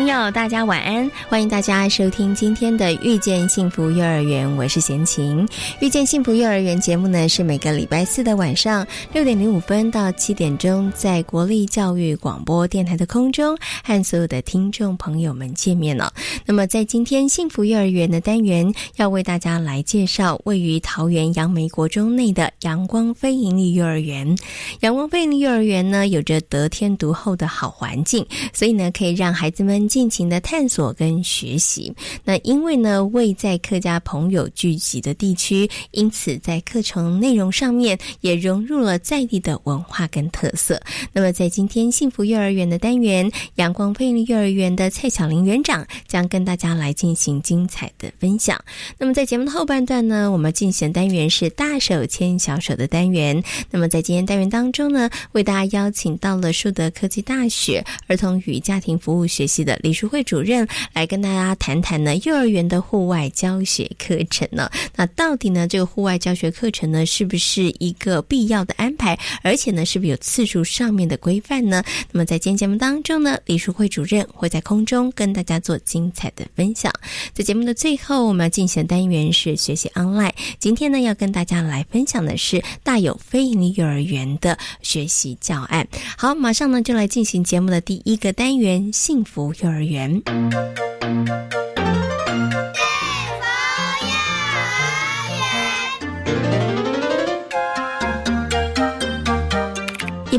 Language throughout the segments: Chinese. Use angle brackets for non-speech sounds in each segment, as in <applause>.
朋友，大家晚安！欢迎大家收听今天的《遇见幸福幼儿园》，我是贤琴。《遇见幸福幼儿园》节目呢，是每个礼拜四的晚上六点零五分到七点钟，在国立教育广播电台的空中和所有的听众朋友们见面了。那么，在今天幸福幼儿园的单元，要为大家来介绍位于桃园杨梅国中内的阳光非营利幼儿园。阳光非营利幼儿园呢，有着得天独厚的好环境，所以呢，可以让孩子们。尽情的探索跟学习。那因为呢，位在客家朋友聚集的地区，因此在课程内容上面也融入了在地的文化跟特色。那么在今天幸福幼儿园的单元，阳光菲利幼儿园的蔡小玲园长将跟大家来进行精彩的分享。那么在节目的后半段呢，我们进行单元是大手牵小手的单元。那么在今天单元当中呢，为大家邀请到了树德科技大学儿童与家庭服务学系的。李淑慧主任来跟大家谈谈呢，幼儿园的户外教学课程呢？那到底呢，这个户外教学课程呢，是不是一个必要的安排？而且呢，是不是有次数上面的规范呢？那么在今天节目当中呢，李淑慧主任会在空中跟大家做精彩的分享。在节目的最后，我们要进行的单元是学习 online。今天呢，要跟大家来分享的是大有非营利幼儿园的学习教案。好，马上呢就来进行节目的第一个单元——幸福幼。幼儿园。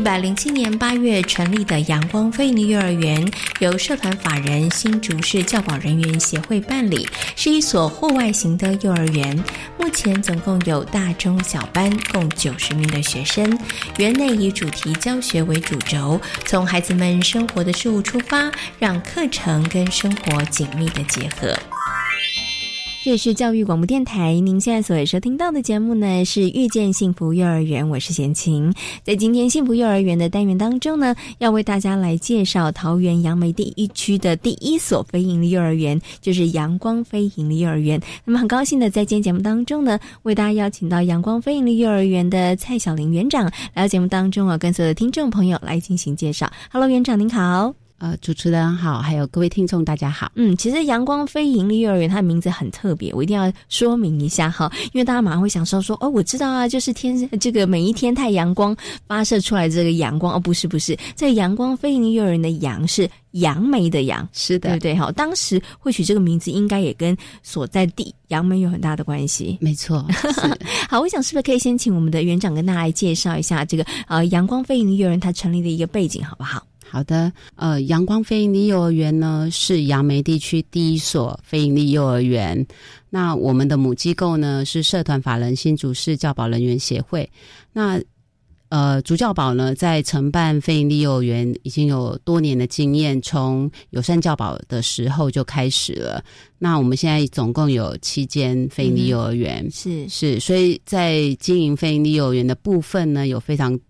百零七年八月成立的阳光菲尼幼儿园，由社团法人新竹市教保人员协会办理，是一所户外型的幼儿园。目前总共有大中小班共九十名的学生。园内以主题教学为主轴，从孩子们生活的事物出发，让课程跟生活紧密的结合。这里是教育广播电台，您现在所收听到的节目呢是《遇见幸福幼儿园》，我是贤琴。在今天幸福幼儿园的单元当中呢，要为大家来介绍桃园杨梅第一区的第一所非营利幼儿园，就是阳光非营利幼儿园。那么很高兴的在今天节目当中呢，为大家邀请到阳光非营利幼儿园的蔡小玲园长来到节目当中啊，跟所有的听众朋友来进行介绍。Hello，园长您好。呃，主持人好，还有各位听众，大家好。嗯，其实阳光非盈利幼儿园它的名字很特别，我一定要说明一下哈，因为大家马上会想说说哦，我知道啊，就是天这个每一天太阳光发射出来这个阳光哦，不是不是，这个阳光非盈利幼儿园的阳是杨梅的杨，是的，对不对？好，当时会取这个名字，应该也跟所在地杨梅有很大的关系。没错。<laughs> 好，我想是不是可以先请我们的园长跟大家来介绍一下这个呃阳光非盈利幼儿园它成立的一个背景，好不好？好的，呃，阳光非营利幼儿园呢是杨梅地区第一所非营利幼儿园。那我们的母机构呢是社团法人新竹市教保人员协会。那呃，主教保呢在承办非营利幼儿园已经有多年的经验，从友善教保的时候就开始了。那我们现在总共有七间非营利幼儿园，是是，所以在经营非营利幼儿园的部分呢，有非常。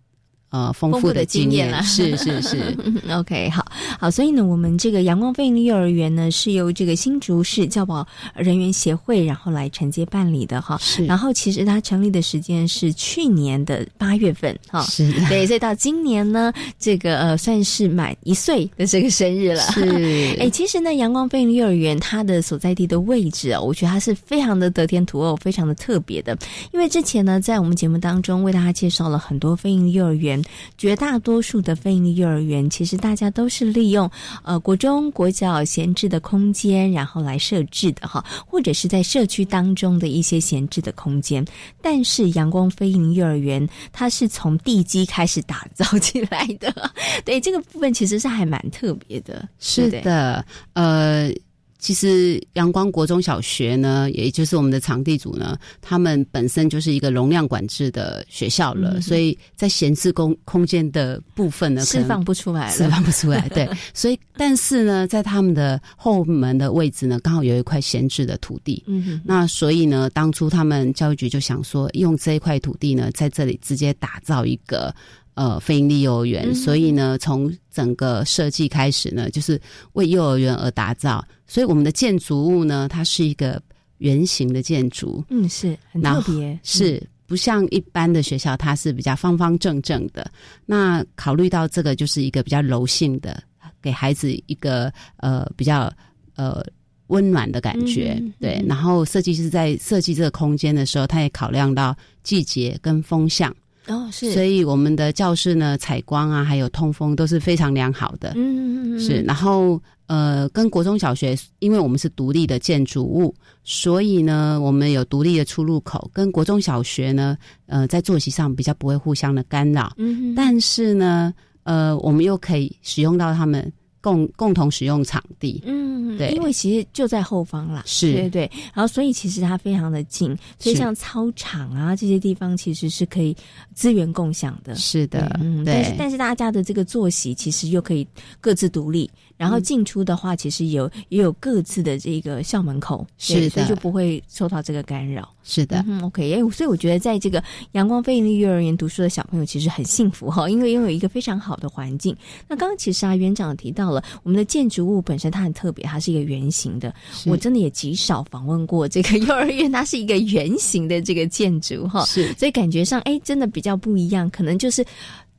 呃，丰富的经验了，是是是。<laughs> OK，好好，所以呢，我们这个阳光飞利幼儿园呢，是由这个新竹市教保人员协会然后来承接办理的哈。是。然后其实它成立的时间是去年的八月份哈。是。对，所以到今年呢，这个呃算是满一岁的这个生日了。是。<laughs> 哎，其实呢，阳光飞利幼儿园它的所在地的位置啊，我觉得它是非常的得天独厚，非常的特别的。因为之前呢，在我们节目当中为大家介绍了很多飞利幼儿园。绝大多数的非营利幼儿园，其实大家都是利用呃国中、国小闲置的空间，然后来设置的哈，或者是在社区当中的一些闲置的空间。但是阳光非营幼儿园，它是从地基开始打造起来的，<laughs> 对这个部分其实是还蛮特别的。是的，呃。其实阳光国中小学呢，也就是我们的场地组呢，他们本身就是一个容量管制的学校了，所以在闲置空空间的部分呢，释放不出来了，释放不出来。对，<laughs> 所以但是呢，在他们的后门的位置呢，刚好有一块闲置的土地。嗯哼，那所以呢，当初他们教育局就想说，用这一块土地呢，在这里直接打造一个。呃，非营利幼儿园，所以呢，从整个设计开始呢，就是为幼儿园而打造。所以我们的建筑物呢，它是一个圆形的建筑，嗯，是很特别，是不像一般的学校，它是比较方方正正的。那考虑到这个，就是一个比较柔性的，给孩子一个呃比较呃温暖的感觉。对，然后设计师在设计这个空间的时候，他也考量到季节跟风向。哦，是，所以我们的教室呢，采光啊，还有通风都是非常良好的。嗯嗯嗯，是。然后呃，跟国中小学，因为我们是独立的建筑物，所以呢，我们有独立的出入口，跟国中小学呢，呃，在作息上比较不会互相的干扰。嗯，但是呢，呃，我们又可以使用到他们。共共同使用场地，嗯，对，因为其实就在后方啦，是。对对，然后所以其实它非常的近，所以像操场啊这些地方其实是可以资源共享的，是的，嗯，但是但是大家的这个作息其实又可以各自独立，然后进出的话其实有也有各自的这个校门口，是的，所以就不会受到这个干扰。是的嗯，OK，哎，所以我觉得在这个阳光飞利幼儿园读书的小朋友其实很幸福哈，<laughs> 因为拥有一个非常好的环境。那刚刚其实啊，园长提到了我们的建筑物本身它很特别，它是一个圆形的。我真的也极少访问过这个幼儿园，它是一个圆形的这个建筑哈，是，所以感觉上哎，真的比较不一样。可能就是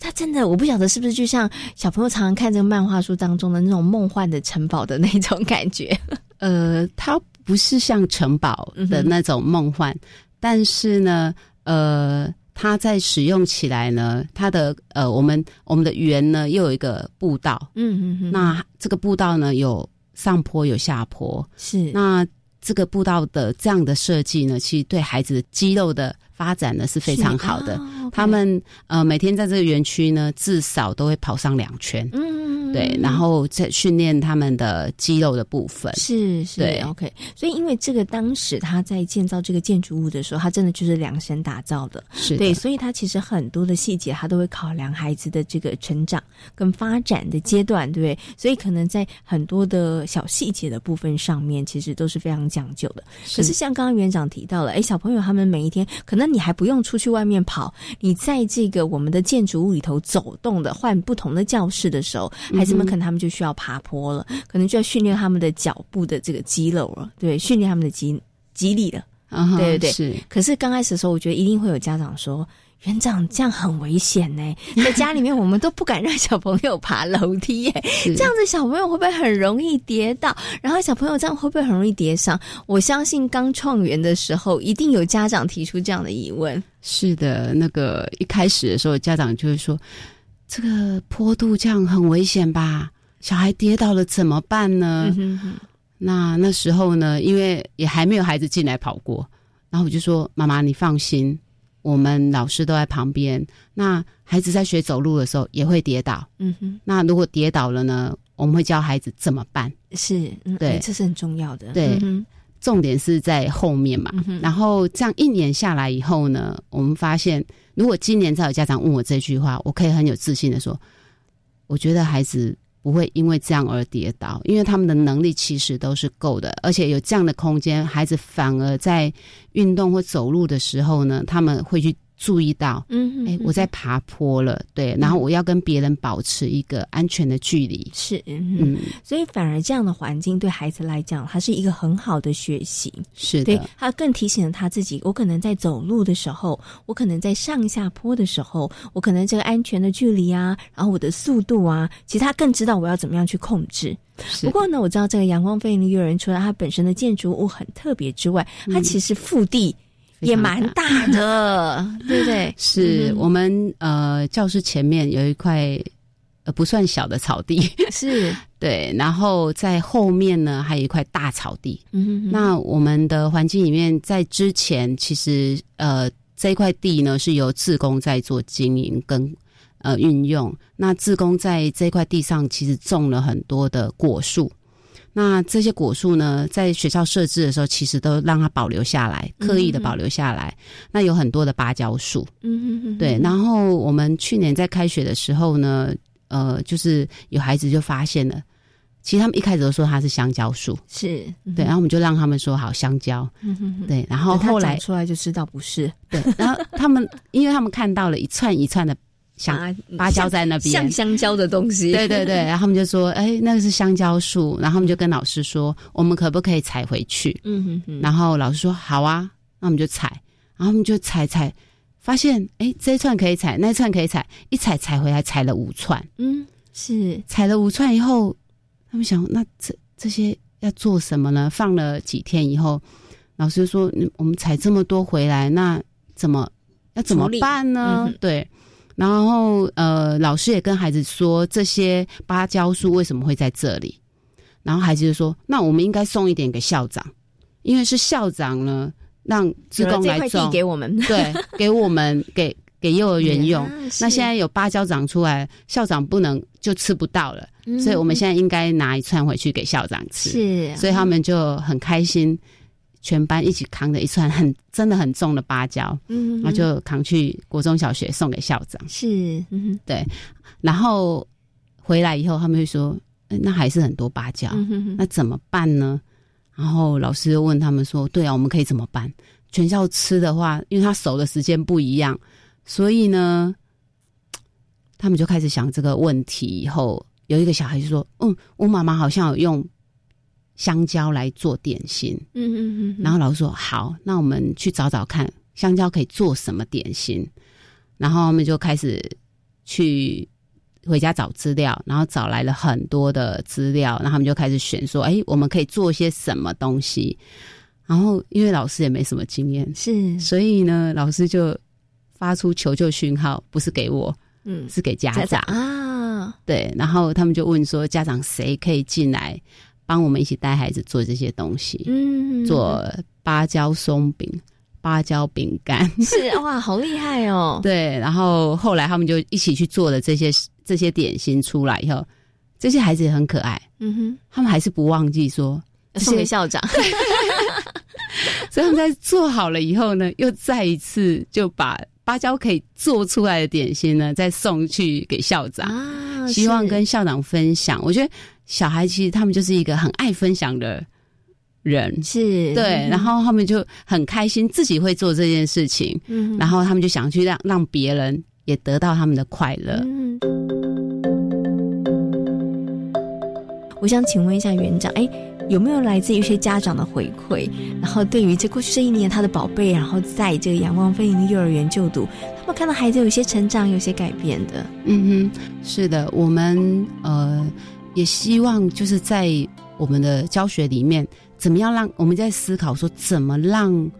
它真的，我不晓得是不是就像小朋友常常看这个漫画书当中的那种梦幻的城堡的那种感觉。呃，它。不是像城堡的那种梦幻，但是呢，呃，它在使用起来呢，它的呃，我们我们的圆呢又有一个步道，嗯嗯嗯，那这个步道呢有上坡有下坡，是那这个步道的这样的设计呢，其实对孩子的肌肉的发展呢是非常好的。他们呃每天在这个园区呢，至少都会跑上两圈，嗯。对，然后再训练他们的肌肉的部分。是是，对，OK。所以因为这个当时他在建造这个建筑物的时候，他真的就是量身打造的。是对，所以他其实很多的细节他都会考量孩子的这个成长跟发展的阶段，对不对？所以可能在很多的小细节的部分上面，其实都是非常讲究的。可是像刚刚园长提到了，哎，小朋友他们每一天可能你还不用出去外面跑，你在这个我们的建筑物里头走动的，换不同的教室的时候。孩子们可能他们就需要爬坡了，可能就要训练他们的脚步的这个肌肉了，对，训练他们的肌肌力了，对对对。是。可是刚开始的时候，我觉得一定会有家长说：“园长，这样很危险呢，<laughs> 在家里面我们都不敢让小朋友爬楼梯耶，这样子小朋友会不会很容易跌倒？然后小朋友这样会不会很容易跌伤？”我相信刚创园的时候，一定有家长提出这样的疑问。是的，那个一开始的时候，家长就会说。这个坡度这样很危险吧？小孩跌倒了怎么办呢？那那时候呢，因为也还没有孩子进来跑过，然后我就说：“妈妈，你放心，我们老师都在旁边。那孩子在学走路的时候也会跌倒。嗯哼，那如果跌倒了呢，我们会教孩子怎么办？是，对，这是很重要的。对，重点是在后面嘛。然后这样一年下来以后呢，我们发现。如果今年再有家长问我这句话，我可以很有自信的说，我觉得孩子不会因为这样而跌倒，因为他们的能力其实都是够的，而且有这样的空间，孩子反而在运动或走路的时候呢，他们会去。注意到，嗯，哎，我在爬坡了，对，然后我要跟别人保持一个安全的距离，是，嗯，所以反而这样的环境对孩子来讲，它是一个很好的学习，是的，他更提醒了他自己，我可能在走路的时候，我可能在上下坡的时候，我可能这个安全的距离啊，然后我的速度啊，其实他更知道我要怎么样去控制。不过呢，我知道这个阳光飞林幼儿园除了它本身的建筑物很特别之外，它其实腹地。也蛮大的，<laughs> 对不对？是我们呃教室前面有一块呃不算小的草地，<laughs> 是对，然后在后面呢还有一块大草地。嗯，那我们的环境里面，在之前其实呃这一块地呢是由自工在做经营跟呃运用。那自工在这块地上其实种了很多的果树。那这些果树呢，在学校设置的时候，其实都让它保留下来，刻意的保留下来。那有很多的芭蕉树，嗯嗯嗯对。然后我们去年在开学的时候呢，呃，就是有孩子就发现了，其实他们一开始都说它是香蕉树，是对。然后我们就让他们说好香蕉，嗯哼哼对。然后后来出来就知道不是，对。然后他们因为他们看到了一串一串的。香芭蕉在那边，像香蕉的东西。对对对，<laughs> 然后他们就说：“哎，那个是香蕉树。”然后他们就跟老师说：“我们可不可以采回去？”嗯哼哼。然后老师说：“好啊。”那我们就采，然后我们就采采，发现哎，这一串可以采，那一串可以采，一采采回来采了五串。嗯，是采了五串以后，他们想，那这这些要做什么呢？放了几天以后，老师说：“我们采这么多回来，那怎么要怎么办呢？”对。然后，呃，老师也跟孩子说这些芭蕉树为什么会在这里。然后孩子就说：“那我们应该送一点给校长，因为是校长呢让职工来种给我们，<laughs> 对，给我们给给幼儿园用。<laughs> 那现在有芭蕉长出来，校长不能就吃不到了，所以我们现在应该拿一串回去给校长吃。是，所以他们就很开心。”全班一起扛着一串很真的很重的芭蕉，嗯，然后就扛去国中小学送给校长。是，嗯，对。然后回来以后，他们会说：“那还是很多芭蕉，那怎么办呢？”然后老师又问他们说：“对啊，我们可以怎么办？全校吃的话，因为他熟的时间不一样，所以呢，他们就开始想这个问题。以后有一个小孩就说：‘嗯，我妈妈好像有用。’”香蕉来做点心，嗯嗯嗯，然后老师说好，那我们去找找看香蕉可以做什么点心，然后他们就开始去回家找资料，然后找来了很多的资料，然后他们就开始选说，哎，我们可以做些什么东西？然后因为老师也没什么经验，是，所以呢，老师就发出求救讯号，不是给我，嗯，是给家长啊，对，然后他们就问说，家长谁可以进来？帮我们一起带孩子做这些东西，嗯，做芭蕉松饼、芭蕉饼干，<laughs> 是哇，好厉害哦！对，然后后来他们就一起去做了这些这些点心出来以后，这些孩子也很可爱，嗯哼，他们还是不忘记说送给校长，<laughs> 所以他们在做好了以后呢，又再一次就把芭蕉可以做出来的点心呢，再送去给校长啊，希望跟校长分享。我觉得。小孩其实他们就是一个很爱分享的人，是对，然后他们就很开心自己会做这件事情，嗯，然后他们就想去让让别人也得到他们的快乐。嗯，我想请问一下园长，哎，有没有来自一些家长的回馈？然后对于这过去这一年他的宝贝，然后在这个阳光飞行幼儿园就读，他们看到孩子有些成长，有些改变的。嗯哼，是的，我们呃。也希望就是在我们的教学里面，怎么样让我们在思考说，怎么让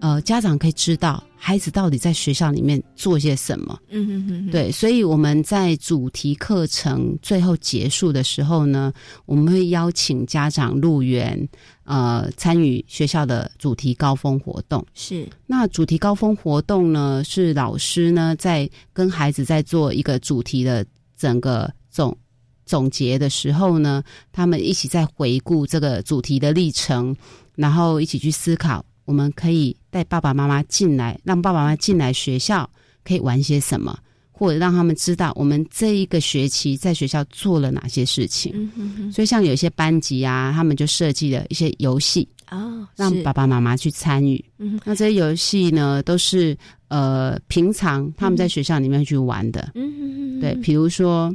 呃家长可以知道孩子到底在学校里面做些什么？嗯哼哼。对，所以我们在主题课程最后结束的时候呢，我们会邀请家长入园，呃，参与学校的主题高峰活动。是，那主题高峰活动呢，是老师呢在跟孩子在做一个主题的整个总。总结的时候呢，他们一起在回顾这个主题的历程，然后一起去思考，我们可以带爸爸妈妈进来，让爸爸妈妈进来学校可以玩些什么，或者让他们知道我们这一个学期在学校做了哪些事情。所以，像有些班级啊，他们就设计了一些游戏啊，让爸爸妈妈去参与。那这些游戏呢，都是呃平常他们在学校里面去玩的。嗯对，比如说。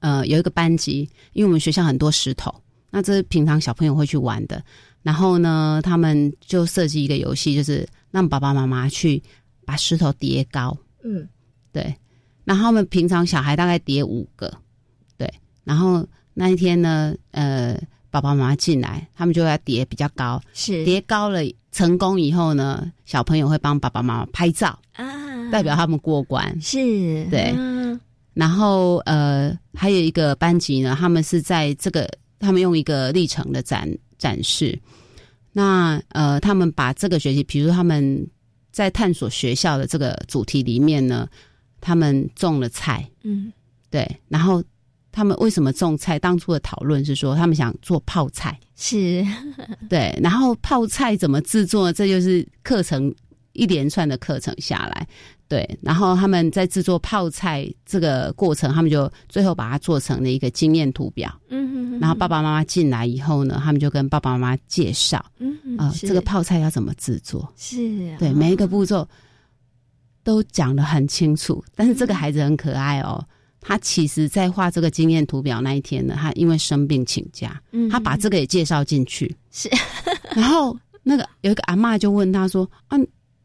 呃，有一个班级，因为我们学校很多石头，那这是平常小朋友会去玩的。然后呢，他们就设计一个游戏，就是让爸爸妈妈去把石头叠高。嗯，对。然后他们平常小孩大概叠五个，对。然后那一天呢，呃，爸爸妈妈进来，他们就要叠比较高，是叠高了成功以后呢，小朋友会帮爸爸妈妈拍照啊，代表他们过关。是，对。然后呃，还有一个班级呢，他们是在这个，他们用一个历程的展展示。那呃，他们把这个学期，比如他们在探索学校的这个主题里面呢，他们种了菜，嗯，对，然后。他们为什么种菜？当初的讨论是说，他们想做泡菜，是 <laughs> 对。然后泡菜怎么制作？这就是课程一连串的课程下来，对。然后他们在制作泡菜这个过程，他们就最后把它做成了一个经验图表。嗯然后爸爸妈妈进来以后呢，他们就跟爸爸妈妈介绍，嗯啊，这个泡菜要怎么制作？是对每一个步骤都讲得很清楚。但是这个孩子很可爱哦。他其实，在画这个经验图表那一天呢，他因为生病请假，他把这个也介绍进去。是，然后那个有一个阿妈就问他说：“啊，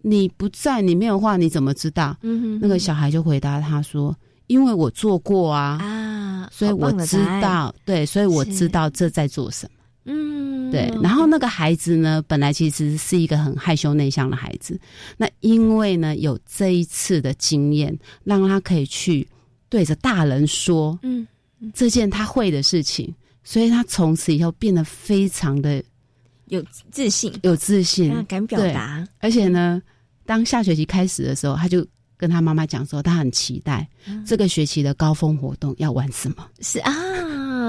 你不在，你没有画，你怎么知道？”嗯哼，那个小孩就回答他说：“因为我做过啊，啊，所以我知道，对，所以我知道这在做什么。”嗯，对。然后那个孩子呢，本来其实是一个很害羞内向的孩子，那因为呢有这一次的经验，让他可以去。对着大人说，嗯，这件他会的事情，所以他从此以后变得非常的有自信，有自信，敢表达。而且呢，当下学期开始的时候，他就跟他妈妈讲说，他很期待这个学期的高峰活动要玩什么。是啊。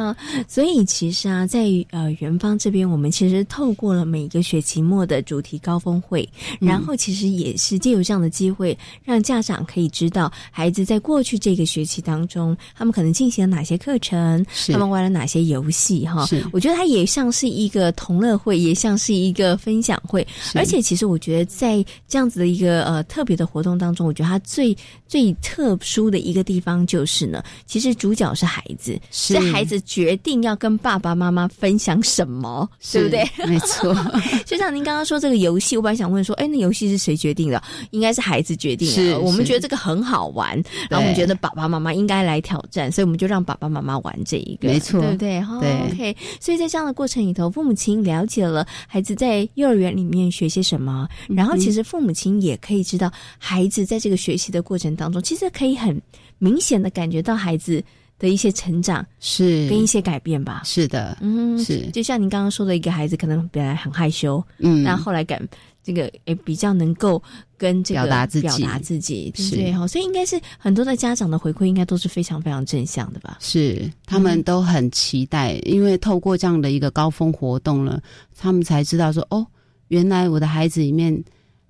啊，所以其实啊，在呃元芳这边，我们其实透过了每个学期末的主题高峰会，然后其实也是借由这样的机会，让家长可以知道孩子在过去这个学期当中，他们可能进行了哪些课程，他们玩了哪些游戏哈。我觉得它也像是一个同乐会，也像是一个分享会。而且其实我觉得在这样子的一个呃特别的活动当中，我觉得它最最特殊的一个地方就是呢，其实主角是孩子，是孩子。决定要跟爸爸妈妈分享什么，对不对？没错。<laughs> 就像您刚刚说这个游戏，我本来想问说，哎，那游戏是谁决定的？应该是孩子决定的。我们觉得这个很好玩，然后我们觉得爸爸妈妈应该来挑战，所以我们就让爸爸妈妈玩这一个，没错，对不对？对。OK，所以在这样的过程里头，父母亲了解了孩子在幼儿园里面学些什么，然后其实父母亲也可以知道孩子在这个学习的过程当中，其实可以很明显的感觉到孩子。的一些成长是。跟一些改变吧，是的，嗯，是。就像您刚刚说的一个孩子，可能本来很害羞，嗯，那后后来感这个诶比较能够跟这个表达自己，表达自己，对哈，所以应该是很多的家长的回馈应该都是非常非常正向的吧？是，他们都很期待，因为透过这样的一个高峰活动了，他们才知道说哦，原来我的孩子里面，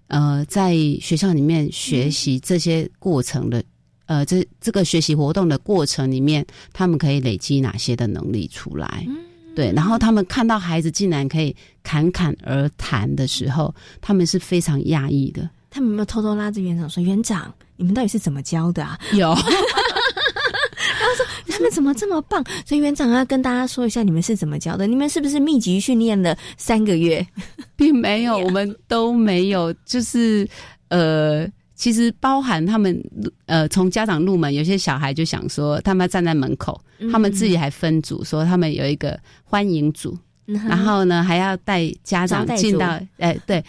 呃，在学校里面学习这些过程的。呃，这这个学习活动的过程里面，他们可以累积哪些的能力出来？对，然后他们看到孩子竟然可以侃侃而谈的时候，他们是非常讶异的。他们有没有偷偷拉着园长说：“园长，你们到底是怎么教的啊？”有，<laughs> 然后说他们怎么这么棒？所以园长要跟大家说一下，你们是怎么教的？你们是不是密集训练了三个月？并没有，<laughs> 我们都没有，就是呃。其实包含他们，呃，从家长入门，有些小孩就想说，他们站在门口，他们自己还分组，说他们有一个欢迎组，然后呢还要带家长进到，哎，对，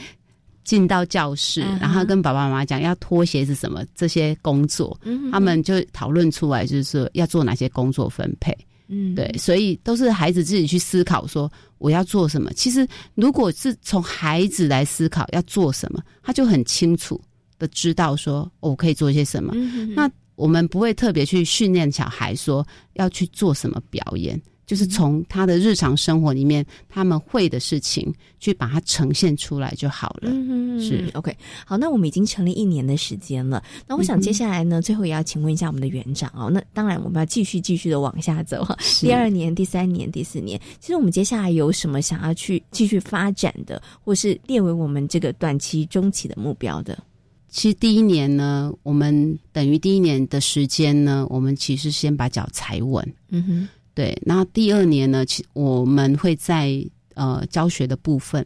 进到教室，然后跟爸爸妈妈讲要脱鞋子什么这些工作，他们就讨论出来，就是说要做哪些工作分配，嗯，对，所以都是孩子自己去思考说我要做什么。其实如果是从孩子来思考要做什么，他就很清楚。的知道说我可以做些什么，那我们不会特别去训练小孩说要去做什么表演，就是从他的日常生活里面他们会的事情去把它呈现出来就好了。嗯是 OK，好，那我们已经成立一年的时间了，那我想接下来呢，最后也要请问一下我们的园长哦。那当然我们要继续继续的往下走哈，第二年、第三年、第四年，其实我们接下来有什么想要去继续发展的，或是列为我们这个短期、中期的目标的？其实第一年呢，我们等于第一年的时间呢，我们其实先把脚踩稳。嗯哼，对。那第二年呢，其我们会在呃教学的部分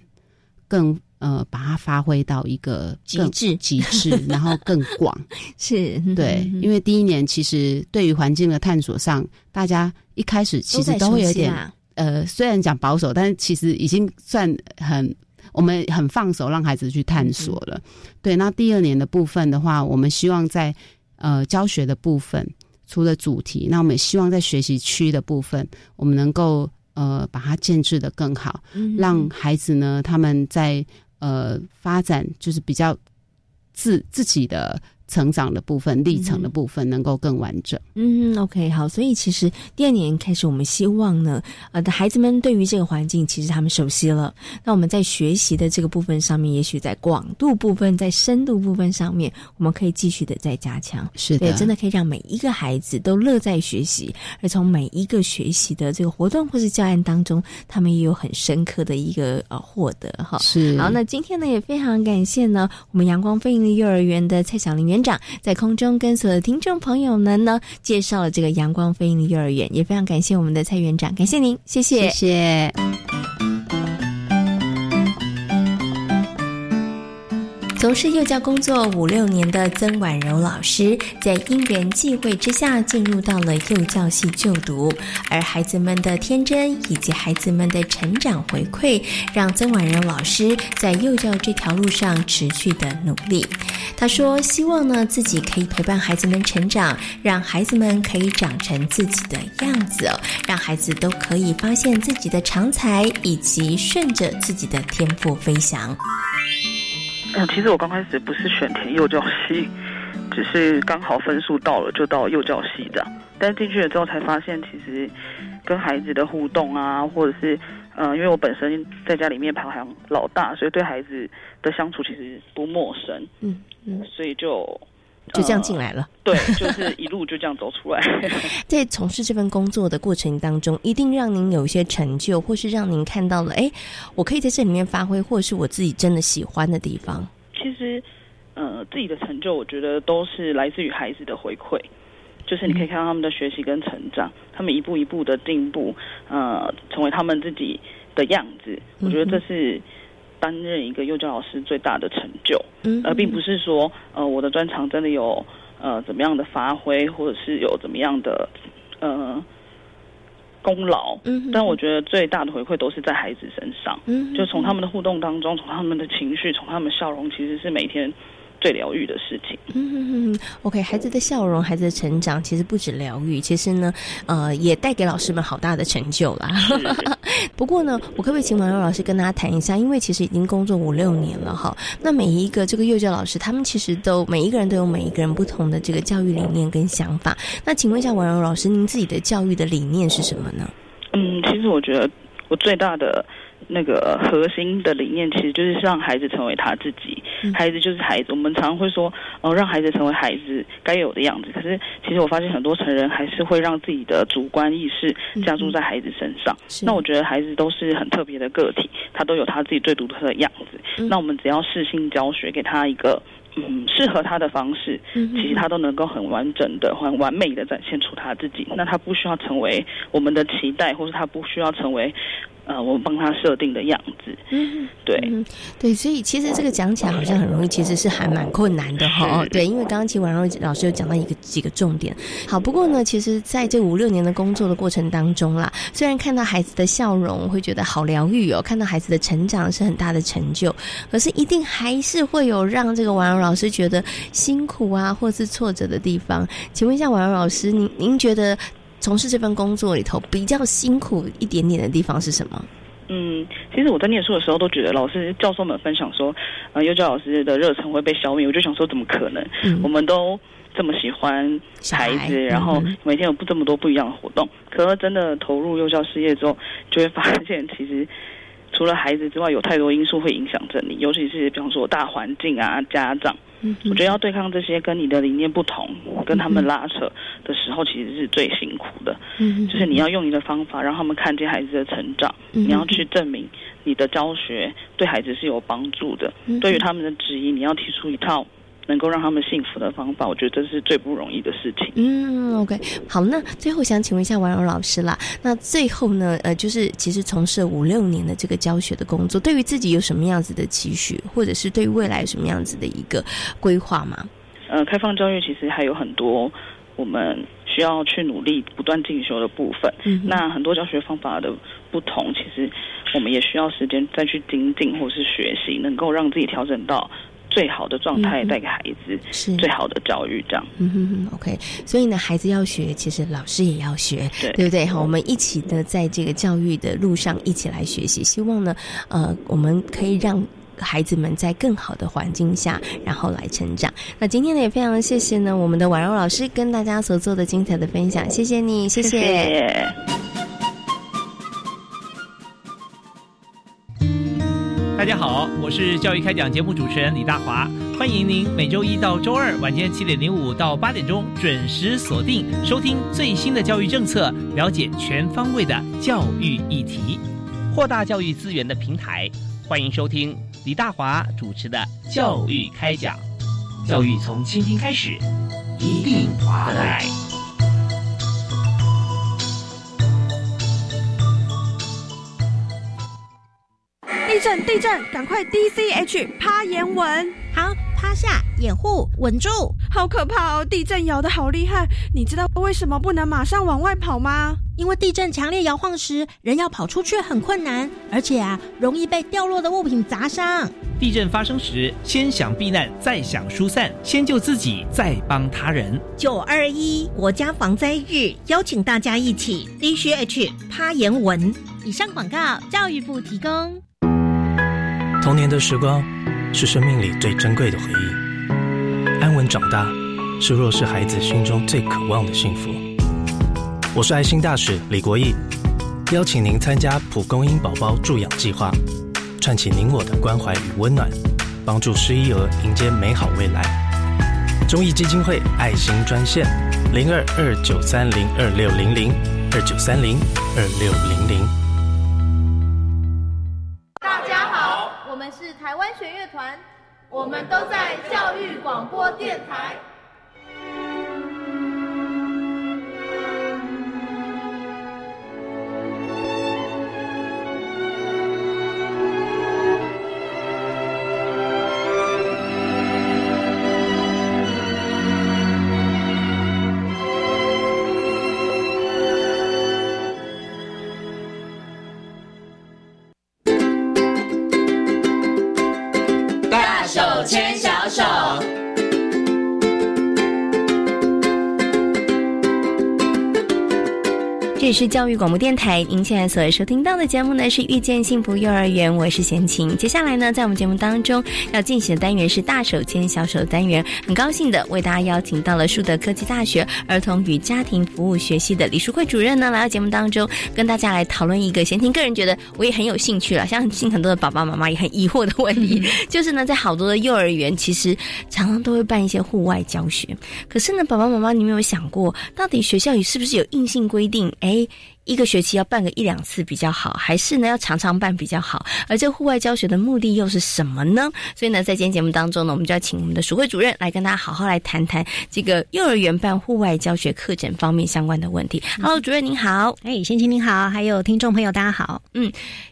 更呃把它发挥到一个极致极致，<laughs> 然后更广。是对，因为第一年其实对于环境的探索上，大家一开始其实都会有点呃，虽然讲保守，但是其实已经算很。我们很放手让孩子去探索了，对。那第二年的部分的话，我们希望在呃教学的部分，除了主题，那我们也希望在学习区的部分，我们能够呃把它建制的更好，让孩子呢他们在呃发展就是比较自自己的成长的部分、历程的部分能够更完整。嗯，OK，好，所以其实第二年开始，我们希望呢，呃，的孩子们对于这个环境，其实他们熟悉了。那我们在学习的这个部分上面，也许在广度部分、在深度部分上面，我们可以继续的再加强。是的，对，真的可以让每一个孩子都乐在学习，而从每一个学习的这个活动或是教案当中，他们也有很深刻的一个呃获得哈。是，好，那今天呢也非常感谢呢，我们阳光飞盈利幼儿园的蔡小玲园长在空中跟所有的听众朋友们呢介绍了这个阳光飞鹰的幼儿园，也非常感谢我们的蔡园长，感谢您，谢谢，谢谢。从事幼教工作五六年的曾婉柔老师，在因缘际会之下进入到了幼教系就读，而孩子们的天真以及孩子们的成长回馈，让曾婉柔老师在幼教这条路上持续的努力。他说：“希望呢自己可以陪伴孩子们成长，让孩子们可以长成自己的样子哦，让孩子都可以发现自己的长才，以及顺着自己的天赋飞翔。”嗯，其实我刚开始不是选填幼教系，只是刚好分数到了就到幼教系这样。但进去了之后才发现，其实跟孩子的互动啊，或者是嗯，因为我本身在家里面排行老大，所以对孩子的相处其实不陌生。嗯嗯，所以就就这样进来了。对，就是一路就这样走出来。<laughs> 在从事这份工作的过程当中，一定让您有一些成就，或是让您看到了，哎，我可以在这里面发挥，或者是我自己真的喜欢的地方。其实，呃，自己的成就，我觉得都是来自于孩子的回馈。就是你可以看到他们的学习跟成长，他们一步一步的进步，呃，成为他们自己的样子。我觉得这是担任一个幼教老师最大的成就，嗯而并不是说，呃，我的专长真的有呃怎么样的发挥，或者是有怎么样的呃功劳。嗯，但我觉得最大的回馈都是在孩子身上。嗯，就从他们的互动当中，从他们的情绪，从他们笑容，其实是每天最疗愈的事情。嗯，OK，孩子的笑容，孩子的成长，其实不止疗愈，其实呢，呃，也带给老师们好大的成就啦。<laughs> 不过呢，我可不可以请王柔老师跟大家谈一下？因为其实已经工作五六年了哈。那每一个这个幼教老师，他们其实都每一个人都有每一个人不同的这个教育理念跟想法。那请问一下王柔老师，您自己的教育的理念是什么呢？嗯，其实我觉得我最大的那个核心的理念，其实就是让孩子成为他自己。孩子就是孩子，我们常常会说，哦，让孩子成为孩子该有的样子。可是，其实我发现很多成人还是会让自己的主观意识加注在孩子身上。那我觉得孩子都是很特别的个体，他都有他自己最独特的样子。那我们只要适性教学，给他一个嗯适合他的方式，其实他都能够很完整的、很完美的展现出他自己。那他不需要成为我们的期待，或是他不需要成为。呃，我们帮他设定的样子，嗯，对，对，所以其实这个讲起来好像很容易，其实是还蛮困难的哈。对，因为刚刚其实婉柔老师有讲到一个几个重点。好，不过呢，其实在这五六年的工作的过程当中啦，虽然看到孩子的笑容会觉得好疗愈哦，看到孩子的成长是很大的成就，可是一定还是会有让这个婉柔老师觉得辛苦啊，或是挫折的地方。请问一下婉柔老师，您您觉得？从事这份工作里头比较辛苦一点点的地方是什么？嗯，其实我在念书的时候都觉得老师教授们分享说，呃，幼教老师的热忱会被消灭，我就想说怎么可能？我们都这么喜欢孩子，然后每天有不这么多不一样的活动，可是真的投入幼教事业之后，就会发现其实除了孩子之外，有太多因素会影响着你，尤其是比方说大环境啊，家长。我觉得要对抗这些跟你的理念不同、跟他们拉扯的时候，其实是最辛苦的。嗯，就是你要用你的方法让他们看见孩子的成长，你要去证明你的教学对孩子是有帮助的。对于他们的质疑，你要提出一套。能够让他们幸福的方法，我觉得这是最不容易的事情。嗯，OK，好，那最后想请问一下王柔老师啦，那最后呢，呃，就是其实从事五六年的这个教学的工作，对于自己有什么样子的期许，或者是对未来有什么样子的一个规划吗？呃，开放教育其实还有很多我们需要去努力、不断进修的部分。嗯，那很多教学方法的不同，其实我们也需要时间再去精进或是学习，能够让自己调整到。最好的状态带给孩子是最好的教育，这样。嗯哼哼，OK。所以呢，孩子要学，其实老师也要学，对对不对？好，我们一起呢在这个教育的路上一起来学习，希望呢，呃，我们可以让。孩子们在更好的环境下，然后来成长。那今天呢，也非常谢谢呢我们的婉柔老师跟大家所做的精彩的分享，谢谢你，谢谢。大家好，我是教育开讲节目主持人李大华，欢迎您每周一到周二晚间七点零五到八点钟准时锁定收听最新的教育政策，了解全方位的教育议题。扩大教育资源的平台，欢迎收听李大华主持的《教育开讲》，教育从倾听开始，一定划得来。地震！地震！赶快 D C H 趴岩稳，好，趴下，掩护，稳住。好可怕哦！地震摇的好厉害，你知道为什么不能马上往外跑吗？因为地震强烈摇晃时，人要跑出去很困难，而且啊，容易被掉落的物品砸伤。地震发生时，先想避难，再想疏散，先救自己，再帮他人。九二一国家防灾日，邀请大家一起 D C H 趴岩文。以上广告，教育部提供。童年的时光是生命里最珍贵的回忆，安稳长大是弱势孩子心中最渴望的幸福。我是爱心大使李国义，邀请您参加蒲公英宝宝助养计划，串起您我的关怀与温暖，帮助失依儿迎接美好未来。中义基金会爱心专线零二二九三零二六零零二九三零二六零零。我们都在教育广播电台。里是教育广播电台，您现在所收听到的节目呢是遇见幸福幼儿园，我是贤琴。接下来呢，在我们节目当中要进行的单元是大手牵小手的单元，很高兴的为大家邀请到了树德科技大学儿童与家庭服务学系的李淑慧主任呢来到节目当中，跟大家来讨论一个贤琴个人觉得我也很有兴趣了，相信很多的爸爸妈妈也很疑惑的问题，<laughs> 就是呢，在好多的幼儿园其实常常都会办一些户外教学，可是呢，爸爸妈妈你有没有想过，到底学校里是不是有硬性规定？哎。一个学期要办个一两次比较好，还是呢要常常办比较好？而这户外教学的目的又是什么呢？所以呢，在今天节目当中呢，我们就要请我们的鼠会主任来跟大家好好来谈谈这个幼儿园办户外教学课程方面相关的问题。Hello，主任您好，哎，先生您好，还有听众朋友大家好，嗯。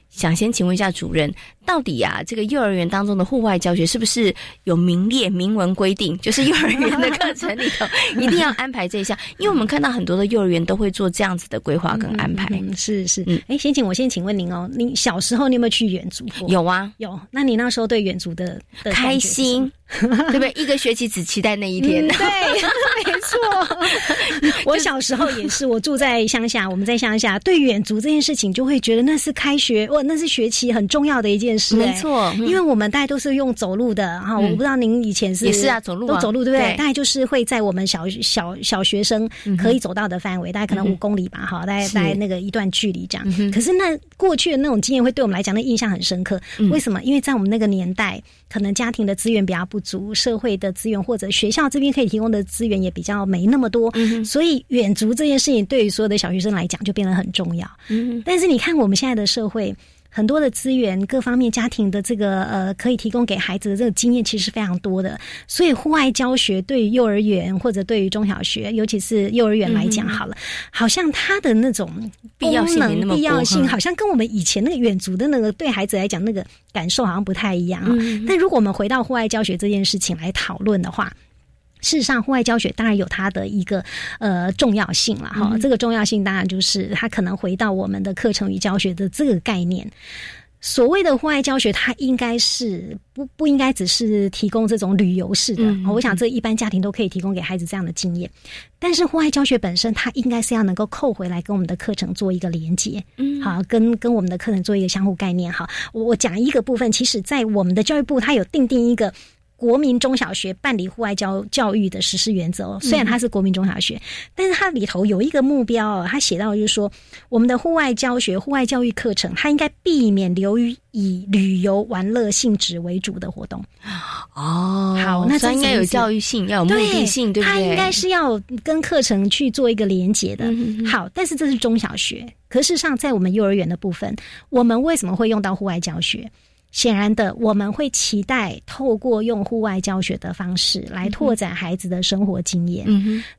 想先请问一下主任，到底呀，这个幼儿园当中的户外教学是不是有明列明文规定？就是幼儿园的课程里头一定要安排这一项？因为我们看到很多的幼儿园都会做这样子的规划跟安排。是是，嗯，哎，先请我先请问您哦，您小时候你有没有去远足过？有啊，有。那你那时候对远足的开心？对不对？一个学期只期待那一天。对，<laughs> 没错。<laughs> 我小时候也是，我住在乡下，我们在乡下，对远足这件事情就会觉得那是开学，哇，那是学期很重要的一件事。没错，因为我们大家都是用走路的哈。我不知道您以前是也是啊，走路都走路，对不对？大概就是会在我们小小小学生可以走到的范围，大概可能五公里吧，哈，大概大概那个一段距离这样。可是那过去的那种经验会对我们来讲，那印象很深刻。为什么？因为在我们那个年代。可能家庭的资源比较不足，社会的资源或者学校这边可以提供的资源也比较没那么多，所以远足这件事情对于所有的小学生来讲就变得很重要。但是你看我们现在的社会。很多的资源，各方面家庭的这个呃，可以提供给孩子的这个经验其实非常多的。所以户外教学对于幼儿园或者对于中小学，尤其是幼儿园来讲，好了，好像它的那种必要性、必要性，好像跟我们以前那个远足的那个对孩子来讲那个感受好像不太一样。但如果我们回到户外教学这件事情来讨论的话，事实上，户外教学当然有它的一个呃重要性了哈。这个重要性当然就是它可能回到我们的课程与教学的这个概念。所谓的户外教学，它应该是不不应该只是提供这种旅游式的。我想这一般家庭都可以提供给孩子这样的经验。但是户外教学本身，它应该是要能够扣回来跟我们的课程做一个连接，嗯，好，跟跟我们的课程做一个相互概念。哈，我我讲一个部分，其实在我们的教育部，它有定定一个。国民中小学办理户外教教育的实施原则哦，虽然它是国民中小学，但是它里头有一个目标哦，它写到就是说，我们的户外教学、户外教育课程，它应该避免流于以旅游玩乐性质为主的活动。哦，好，那它应该有教育性，要有目的性，对不对？它应该是要跟课程去做一个连结的。好，但是这是中小学，可事实上在我们幼儿园的部分，我们为什么会用到户外教学？显然的，我们会期待透过用户外教学的方式来拓展孩子的生活经验，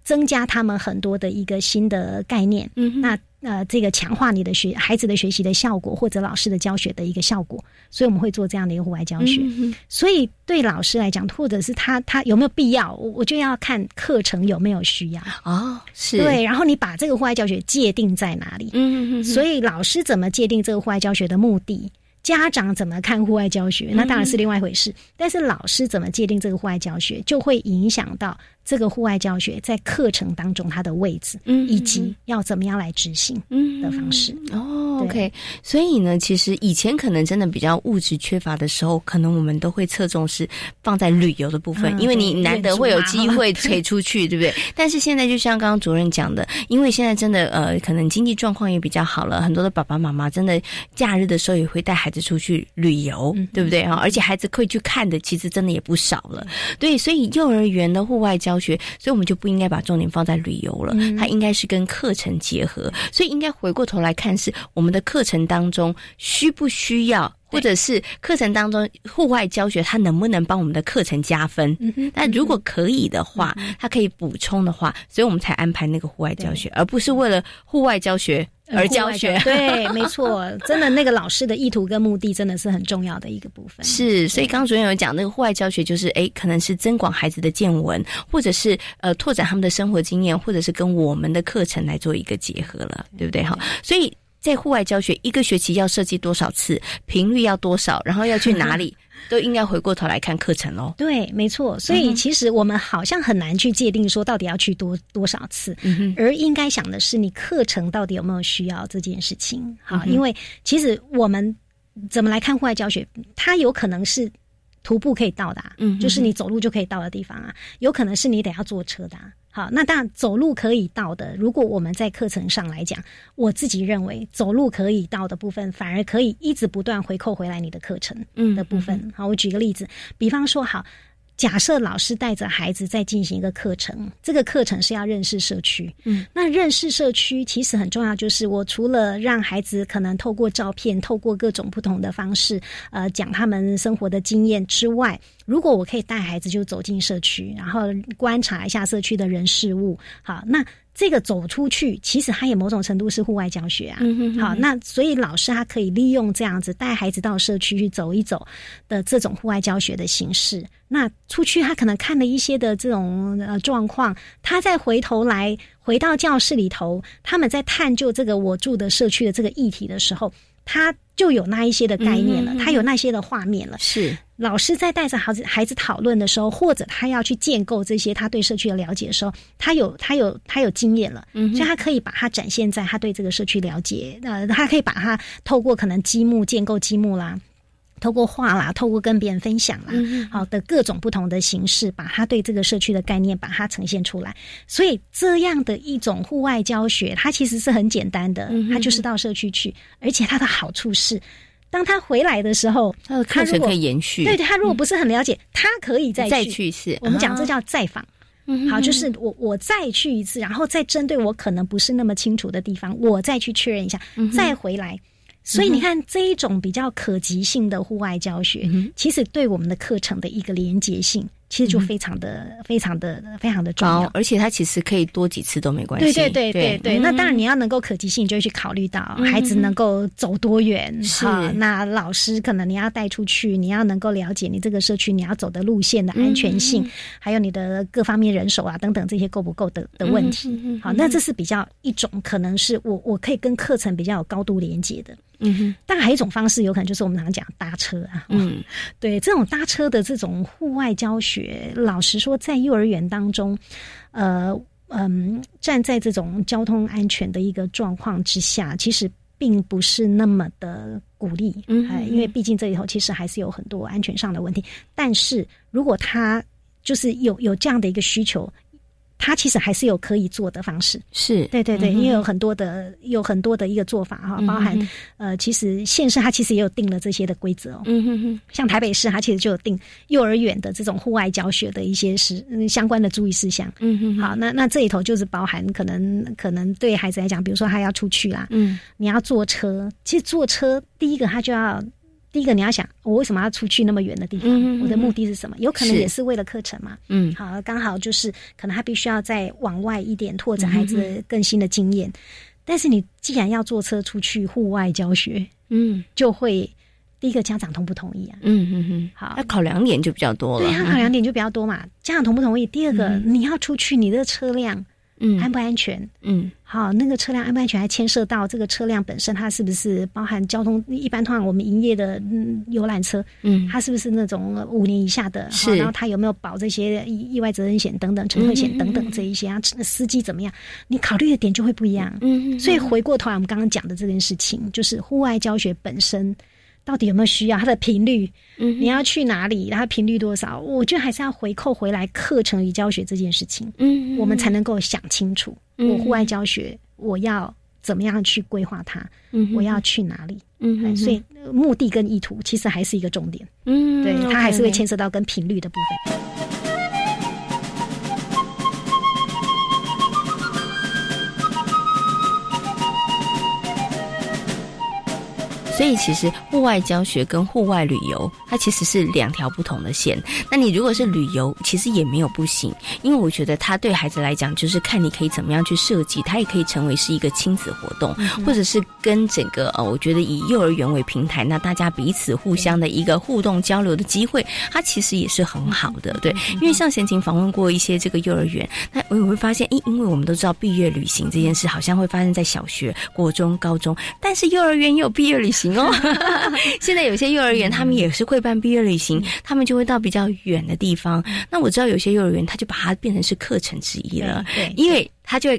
增加他们很多的一个新的概念。那呃，这个强化你的学孩子的学习的效果，或者老师的教学的一个效果。所以我们会做这样的一个户外教学。所以对老师来讲，或者是他他有没有必要，我就要看课程有没有需要哦，是对。然后你把这个户外教学界定在哪里？嗯。所以老师怎么界定这个户外教学的目的？家长怎么看户外教学，那当然是另外一回事。但是老师怎么界定这个户外教学，就会影响到。这个户外教学在课程当中它的位置，嗯，以及要怎么样来执行，嗯的方式哦。OK，所以呢，其实以前可能真的比较物质缺乏的时候，可能我们都会侧重是放在旅游的部分，因为你难得会有机会可以出去，<laughs> 对不对？但是现在就像刚刚主任讲的，因为现在真的呃，可能经济状况也比较好了，很多的爸爸妈妈真的假日的时候也会带孩子出去旅游，对不对啊？而且孩子可以去看的，其实真的也不少了。对，所以幼儿园的户外教。学，所以我们就不应该把重点放在旅游了，它应该是跟课程结合，所以应该回过头来看，是我们的课程当中需不需要，或者是课程当中户外教学，它能不能帮我们的课程加分？那如果可以的话，它可以补充的话，所以我们才安排那个户外教学，而不是为了户外教学。而教学 <laughs> 对，没错，真的那个老师的意图跟目的真的是很重要的一个部分。<laughs> 是，所以刚刚主任有讲，那个户外教学就是，哎，可能是增广孩子的见闻，或者是呃拓展他们的生活经验，或者是跟我们的课程来做一个结合了，对不对？哈，所以在户外教学一个学期要设计多少次，频率要多少，然后要去哪 <laughs> 里？都应该回过头来看课程哦。<laughs> 对，没错。所以其实我们好像很难去界定说到底要去多多少次，而应该想的是你课程到底有没有需要这件事情。好，因为其实我们怎么来看户外教学，它有可能是徒步可以到达，嗯，就是你走路就可以到的地方啊，有可能是你得要坐车的。好，那当然走路可以到的。如果我们在课程上来讲，我自己认为走路可以到的部分，反而可以一直不断回扣回来你的课程的部分。好，我举个例子，比方说，好。假设老师带着孩子在进行一个课程，这个课程是要认识社区。嗯，那认识社区其实很重要，就是我除了让孩子可能透过照片、透过各种不同的方式，呃，讲他们生活的经验之外，如果我可以带孩子就走进社区，然后观察一下社区的人事物，好，那。这个走出去，其实他也某种程度是户外教学啊。好，那所以老师他可以利用这样子带孩子到社区去走一走的这种户外教学的形式。那出去他可能看了一些的这种呃状况，他再回头来回到教室里头，他们在探究这个我住的社区的这个议题的时候，他就有那一些的概念了，他有那些的画面了。是。老师在带着孩子孩子讨论的时候，或者他要去建构这些他对社区的了解的时候，他有他有他有经验了，所以他可以把它展现在他对这个社区了解，呃，他可以把它透过可能积木建构积木啦，透过画啦，透过跟别人分享啦，好的各种不同的形式，把他对这个社区的概念把它呈现出来。所以这样的一种户外教学，它其实是很简单的，它就是到社区去，而且它的好处是。当他回来的时候，他的课程可以延续。对他如果不是很了解，他可以再再去一次。我们讲这叫再访。好，就是我我再去一次，然后再针对我可能不是那么清楚的地方，我再去确认一下，再回来。所以你看，这一种比较可及性的户外教学，其实对我们的课程的一个连结性。其实就非常的、非常的、非常的重要，而且它其实可以多几次都没关系。对对对对对，那当然你要能够可及性，就会去考虑到孩子能够走多远。是，那老师可能你要带出去，你要能够了解你这个社区你要走的路线的安全性，还有你的各方面人手啊等等这些够不够的的问题。好，那这是比较一种可能是我我可以跟课程比较有高度连接的。嗯哼，但还有一种方式，有可能就是我们常常讲搭车啊。嗯，对，这种搭车的这种户外教学，老实说，在幼儿园当中，呃，嗯，站在这种交通安全的一个状况之下，其实并不是那么的鼓励。嗯，因为毕竟这里头其实还是有很多安全上的问题。但是如果他就是有有这样的一个需求。他其实还是有可以做的方式，是。对对对，因为有很多的有很多的一个做法哈，包含呃，其实县市它其实也有定了这些的规则哦，嗯哼哼，像台北市它其实就有定幼儿园的这种户外教学的一些事相关的注意事项，嗯哼，好，那那这里头就是包含可能可能对孩子来讲，比如说他要出去啦，嗯，你要坐车，其实坐车第一个他就要。第一个你要想，我为什么要出去那么远的地方？我的目的是什么？有可能也是为了课程嘛。嗯，好，刚好就是可能他必须要再往外一点，拓展孩子更新的经验。但是你既然要坐车出去户外教学，嗯，就会第一个家长同不同意啊？嗯嗯嗯，好，要考量点就比较多了。对，要考量点就比较多嘛。家长同不同意？第二个你要出去，你的车辆。嗯，安不安全？嗯，好，那个车辆安不安全，还牵涉到这个车辆本身，它是不是包含交通？一般通常我们营业的嗯游览车，嗯，它是不是那种五年以下的？是，然后它有没有保这些意外责任险等等、乘客险等等这一些啊？司机怎么样？你考虑的点就会不一样。嗯，所以回过头来，我们刚刚讲的这件事情，就是户外教学本身。到底有没有需要它的频率？嗯，你要去哪里？然后频率多少？我觉得还是要回扣回来课程与教学这件事情。嗯，我们才能够想清楚，我户外教学我要怎么样去规划它？嗯，我要去哪里？嗯，所以目的跟意图其实还是一个重点。嗯，对，它还是会牵涉到跟频率的部分。所以其实户外教学跟户外旅游，它其实是两条不同的线。那你如果是旅游，其实也没有不行，因为我觉得它对孩子来讲，就是看你可以怎么样去设计，它也可以成为是一个亲子活动，或者是跟整个呃，我觉得以幼儿园为平台，那大家彼此互相的一个互动交流的机会，它其实也是很好的。对，因为像贤琴访问过一些这个幼儿园，那我也会发现，因因为我们都知道毕业旅行这件事，好像会发生在小学、国中、高中，但是幼儿园也有毕业旅行。哦，<laughs> 现在有些幼儿园他们也是会办毕业旅行，他们就会到比较远的地方。那我知道有些幼儿园他就把它变成是课程之一了，对，因为他就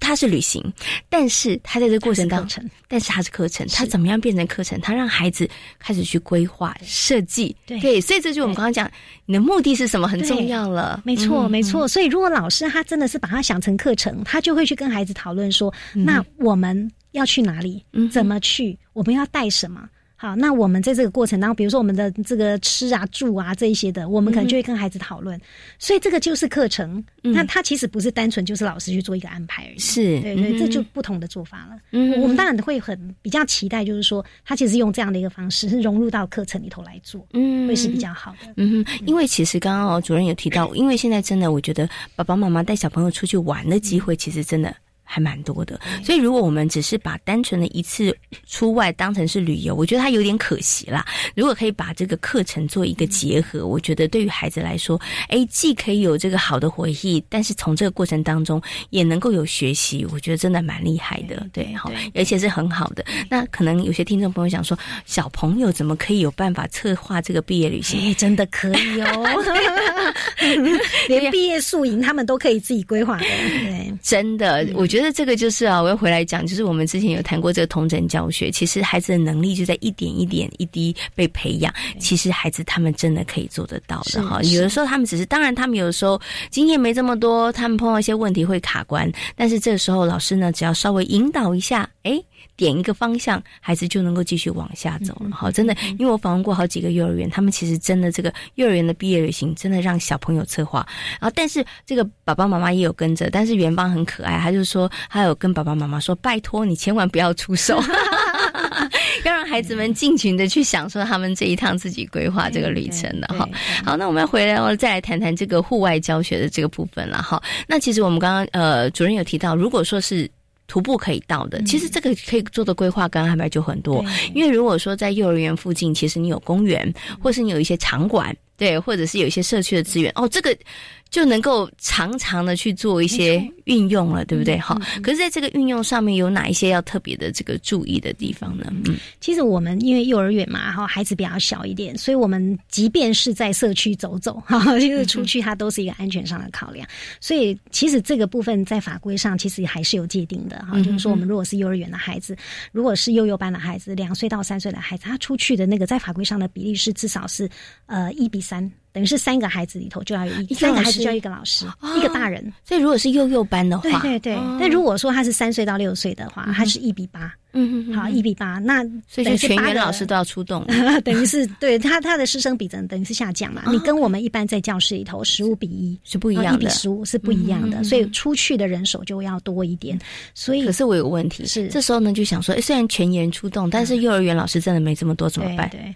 他是旅行，但是他在这过程当中，但是他是课程，他怎么样变成课程？他让孩子开始去规划设计，对，所以这就我们刚刚讲，你的目的是什么很重要了，没错，没错。所以如果老师他真的是把它想成课程，他就会去跟孩子讨论说，那我们。要去哪里？怎么去？我们要带什么？好，那我们在这个过程当中，比如说我们的这个吃啊、住啊这一些的，我们可能就会跟孩子讨论。所以这个就是课程。那它其实不是单纯就是老师去做一个安排而已。是，对对，这就不同的做法了。嗯，我们当然会很比较期待，就是说他其实用这样的一个方式是融入到课程里头来做，嗯，会是比较好的。嗯，因为其实刚刚哦主任有提到，因为现在真的，我觉得爸爸妈妈带小朋友出去玩的机会，其实真的。还蛮多的，所以如果我们只是把单纯的一次出外当成是旅游，我觉得它有点可惜啦。如果可以把这个课程做一个结合，我觉得对于孩子来说，哎，既可以有这个好的回忆，但是从这个过程当中也能够有学习，我觉得真的蛮厉害的，对，好，而且是很好的。那可能有些听众朋友想说，小朋友怎么可以有办法策划这个毕业旅行？哎，真的可以哦，<laughs> <laughs> 连毕业宿营他们都可以自己规划的，对，真的，我觉得。觉得这个就是啊，我要回来讲，就是我们之前有谈过这个童真教学，其实孩子的能力就在一点一点一滴被培养。其实孩子他们真的可以做得到的哈。有的时候他们只是，当然他们有的时候经验没这么多，他们碰到一些问题会卡关。但是这个时候老师呢，只要稍微引导一下，哎。点一个方向，孩子就能够继续往下走了。好，真的，因为我访问过好几个幼儿园，他们其实真的这个幼儿园的毕业旅行，真的让小朋友策划。然后，但是这个爸爸妈妈也有跟着，但是元芳很可爱，他就说他有跟爸爸妈妈说，拜托你千万不要出手，<laughs> 要让孩子们尽情的去享受他们这一趟自己规划这个旅程的哈。好，那我们要回来，我再来谈谈这个户外教学的这个部分了哈。那其实我们刚刚呃主任有提到，如果说是。徒步可以到的，其实这个可以做的规划跟安排就很多。因为如果说在幼儿园附近，其实你有公园，或是你有一些场馆，对，或者是有一些社区的资源，哦，这个就能够常常的去做一些运用了，对不对？好，可是在这个运用上面有哪一些要特别的这个注意的地方呢？嗯，其实我们因为幼儿园嘛，哈，孩子比较小一点，所以我们即便是在社区走走，哈，<laughs> 就是出去，它都是一个安全上的考量。所以其实这个部分在法规上其实还是有界定的，哈，就是说我们如果是幼儿园的孩子，如果是幼幼班的孩子，两岁到三岁的孩子，他出去的那个在法规上的比例是至少是呃一比三。等于是三个孩子里头就要有一三个孩子就要一个老师，一个大人。所以如果是幼幼班的话，对对对。但如果说他是三岁到六岁的话，他是一比八。嗯嗯，好，一比八。那所以就全员老师都要出动，<laughs> 等于是对他他的师生比等等于是下降嘛。你跟我们一般在教室里头十五比一是不一样的，一比十五是不一样的，所以出去的人手就要多一点。所以可是我有个问题，是这时候呢就想说，虽然全员出动，但是幼儿园老师真的没这么多，怎么办？对。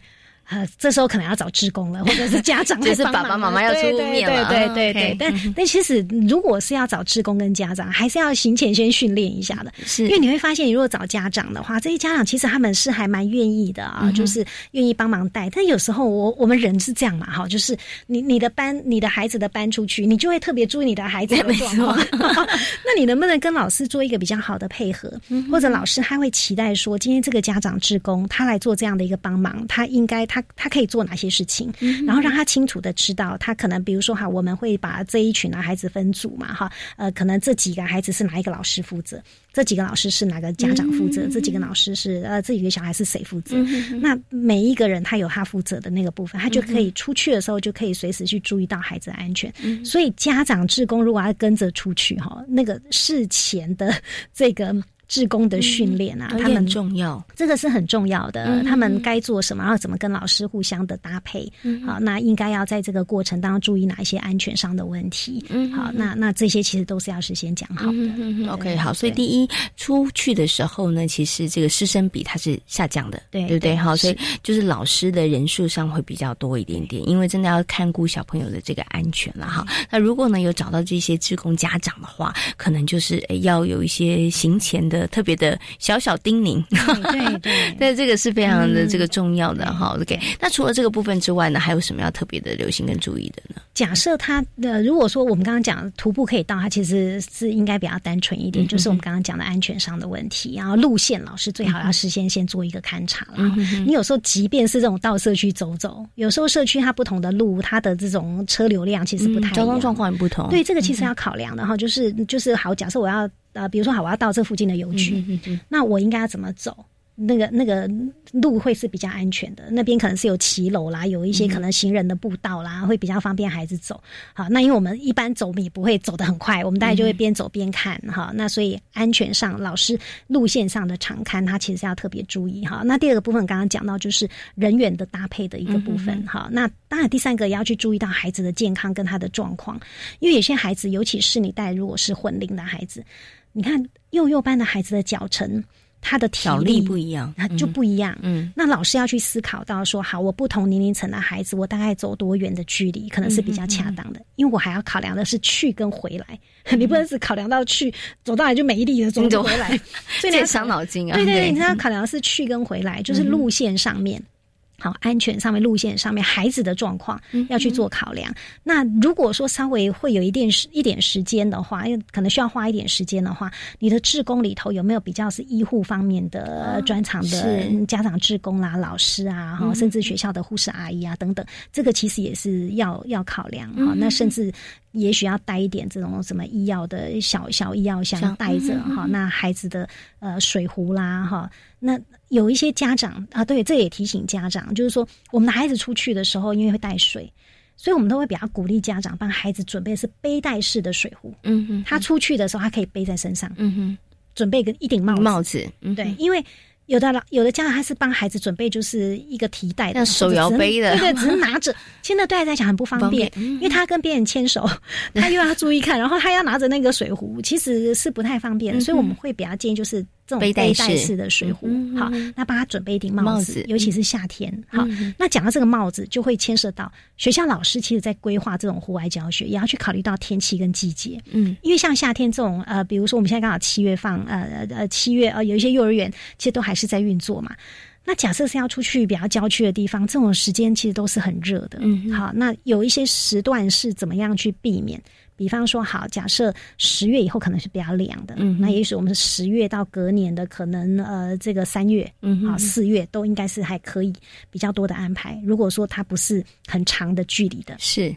呃，这时候可能要找志工了，或者是家长 <laughs> 就是爸爸妈妈要出面了。对对对对，但但其实如果是要找志工跟家长，还是要行前先训练一下的。是，因为你会发现，如果找家长的话，这些家长其实他们是还蛮愿意的啊，就是愿意帮忙带。但有时候我我们人是这样嘛，哈，就是你你的班你的孩子的班出去，你就会特别注意你的孩子的 <laughs> 状况。<laughs> 那你能不能跟老师做一个比较好的配合？或者老师他会期待说，今天这个家长志工他来做这样的一个帮忙，他应该他。他可以做哪些事情，然后让他清楚的知道，他可能比如说哈，我们会把这一群男孩子分组嘛，哈，呃，可能这几个孩子是哪一个老师负责，这几个老师是哪个家长负责，这几个老师是呃这几个小孩是谁负责？那每一个人他有他负责的那个部分，他就可以出去的时候就可以随时去注意到孩子的安全。所以家长志工如果要跟着出去哈，那个事前的这个。志工的训练啊，他们重要，这个是很重要的。他们该做什么，然后怎么跟老师互相的搭配？好，那应该要在这个过程当中注意哪一些安全上的问题？嗯好，那那这些其实都是要事先讲好的。OK，好，所以第一出去的时候呢，其实这个师生比它是下降的，对对不对？好，所以就是老师的人数上会比较多一点点，因为真的要看顾小朋友的这个安全了哈。那如果呢有找到这些职工家长的话，可能就是要有一些行前的。特别的小小叮咛，对对，那 <laughs> 这个是非常的这个重要的哈。OK，那除了这个部分之外呢，还有什么要特别的留心跟注意的呢？假设他的如果说我们刚刚讲徒步可以到，它其实是应该比较单纯一点，就是我们刚刚讲的安全上的问题。然后路线老师最好要事先先做一个勘察了。你有时候即便是这种到社区走走，有时候社区它不同的路，它的这种车流量其实不太交通状况也不同。对，这个其实要考量的哈。就是就是好，假设我要。呃，比如说好，我要到这附近的邮局，那我应该要怎么走？那个那个路会是比较安全的，那边可能是有骑楼啦，有一些可能行人的步道啦，会比较方便孩子走。好，那因为我们一般走，我们也不会走得很快，我们大概就会边走边看哈。那所以安全上，老师路线上的常看，他其实要特别注意哈。那第二个部分刚刚讲到就是人员的搭配的一个部分哈。那当然第三个也要去注意到孩子的健康跟他的状况，因为有些孩子，尤其是你带如果是混龄的孩子。你看幼幼班的孩子的脚程，他的体力不一样，他就不一样。嗯，那老师要去思考到说，好，我不同年龄层的孩子，我大概走多远的距离可能是比较恰当的，因为我还要考量的是去跟回来，<laughs> 你不能只考量到去，走到来就没力了，走回来，所以你要伤脑筋啊。对对对，你要考量的是去跟回来，就是路线上面。好，安全上面、路线上面，孩子的状况要去做考量。那如果说稍微会有一点时一点时间的话，因为可能需要花一点时间的话，你的志工里头有没有比较是医护方面的专长的家长志工啦、老师啊，哈，甚至学校的护士阿姨啊等等，这个其实也是要要考量哈。那甚至也许要带一点这种什么医药的小小医药箱带着哈。那孩子的呃水壶啦哈，那。有一些家长啊，对，这也提醒家长，就是说，我们的孩子出去的时候，因为会带水，所以我们都会比较鼓励家长帮孩子准备是背带式的水壶。嗯哼，他出去的时候，他可以背在身上。嗯哼，准备个一顶帽子。帽子，嗯对，因为。有的老，有的家长他是帮孩子准备就是一个提袋的，手摇杯的，对对，只是拿着。<laughs> 现在对孩子来讲很不方便，因为他跟别人牵手，<laughs> 他又要注意看，然后他要拿着那个水壶，其实是不太方便。所以我们会比较建议就是。这种背带式的水壶，好，那帮他准备一顶帽子，尤其是夏天。好，那讲到这个帽子，就会牵涉到学校老师，其实在规划这种户外教学，也要去考虑到天气跟季节。嗯，因为像夏天这种，呃，比如说我们现在刚好七月放，呃呃七月，呃，有一些幼儿园其实都还是在运作嘛。那假设是要出去比较郊区的地方，这种时间其实都是很热的。嗯，好，那有一些时段是怎么样去避免？比方说，好，假设十月以后可能是比较凉的，嗯，那也许我们十月到隔年的可能呃，这个三月，嗯，好，四月都应该是还可以比较多的安排。如果说它不是很长的距离的，是。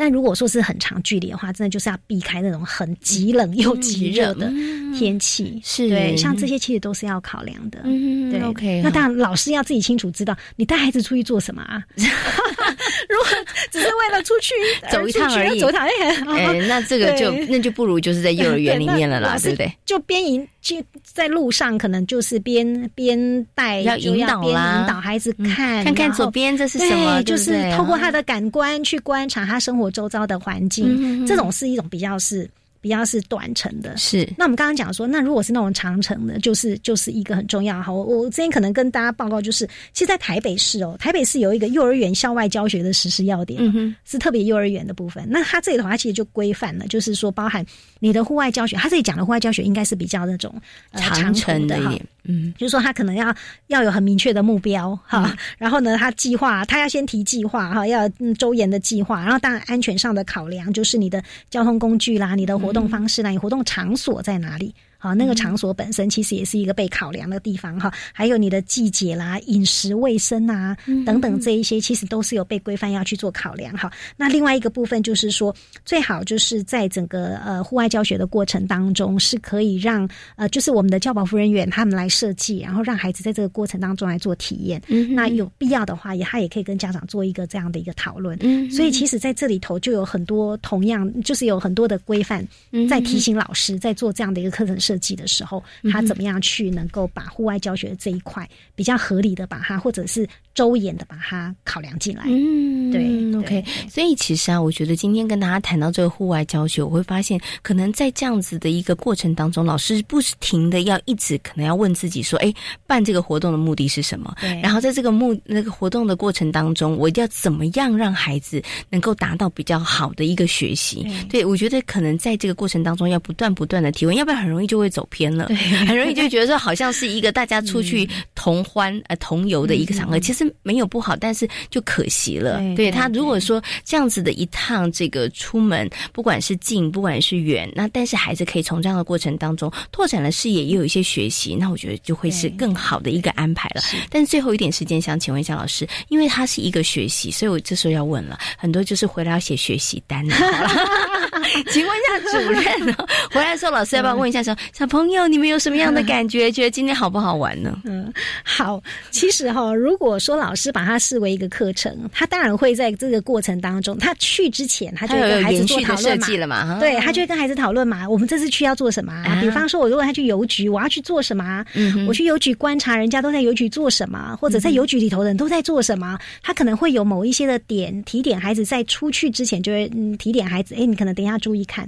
但如果说是很长距离的话，真的就是要避开那种很极冷又极热的天气。是对，像这些其实都是要考量的。嗯，对，OK。那当然，老师要自己清楚知道，你带孩子出去做什么啊？<laughs> 如果只是为了出去走一趟而已，走一趟，哎，<laughs> 那这个就那就不如就是在幼儿园里 <laughs> 面了啦，对不对？就边引就在路上，可能就是边边带要引导啦，引导孩子看看看左边这是什么，就是透过他的感官去观察他生活周遭的环境，这种是一种比较是。比较是短程的，是。那我们刚刚讲说，那如果是那种长程的，就是就是一个很重要哈。我我之前可能跟大家报告，就是其实，在台北市哦，台北市有一个幼儿园校外教学的实施要点，嗯是特别幼儿园的部分。那它这里头，它其实就规范了，就是说包含你的户外教学，它这里讲的户外教学应该是比较那种长程的哈。嗯，就是说他可能要要有很明确的目标哈，然后呢，他计划他要先提计划哈，要周延的计划，然后当然安全上的考量就是你的交通工具啦，你的活动方式啦，你活动场所在哪里。好，那个场所本身其实也是一个被考量的地方哈，还有你的季节啦、饮食卫生啊等等这一些，其实都是有被规范要去做考量哈。那另外一个部分就是说，最好就是在整个呃户外教学的过程当中，是可以让呃就是我们的教保服人员他们来设计，然后让孩子在这个过程当中来做体验。那有必要的话，也他也可以跟家长做一个这样的一个讨论。所以其实在这里头就有很多同样就是有很多的规范在提醒老师在做这样的一个课程。设计的时候，他怎么样去能够把户外教学这一块比较合理的把它，或者是周延的把它考量进来？嗯，对，OK。所以其实啊，我觉得今天跟大家谈到这个户外教学，我会发现，可能在这样子的一个过程当中，老师不停的要一直可能要问自己说：“哎，办这个活动的目的是什么？”对。然后在这个目那个活动的过程当中，我一定要怎么样让孩子能够达到比较好的一个学习？对，我觉得可能在这个过程当中要不断不断的提问，要不然很容易就。会走偏了，对 <laughs> 很容易就觉得说好像是一个大家出去同欢呃同游的一个场合，其实没有不好，但是就可惜了。对他如果说这样子的一趟这个出门，不管是近不管是远，那但是孩子可以从这样的过程当中拓展了视野，也有一些学习，那我觉得就会是更好的一个安排了。但是最后一点时间，想请问一下老师，因为他是一个学习，所以我这时候要问了，很多就是回来要写学习单了。<laughs> <laughs> 请问一下主任，回来的时候老师要不要问一下说？小朋友，你们有什么样的感觉？觉得今天好不好玩呢？嗯，好。其实哈，如果说老师把它视为一个课程，他当然会在这个过程当中，他去之前他就会跟孩子做讨论嘛。对，他就会跟孩子讨论嘛。我们这次去要做什么？比方说，我如果他去邮局，我要去做什么？我去邮局观察人家都在邮局做什么，或者在邮局里头的人都在做什么。他可能会有某一些的点提点孩子，在出去之前就会嗯提点孩子。哎，你可能等一下注意看。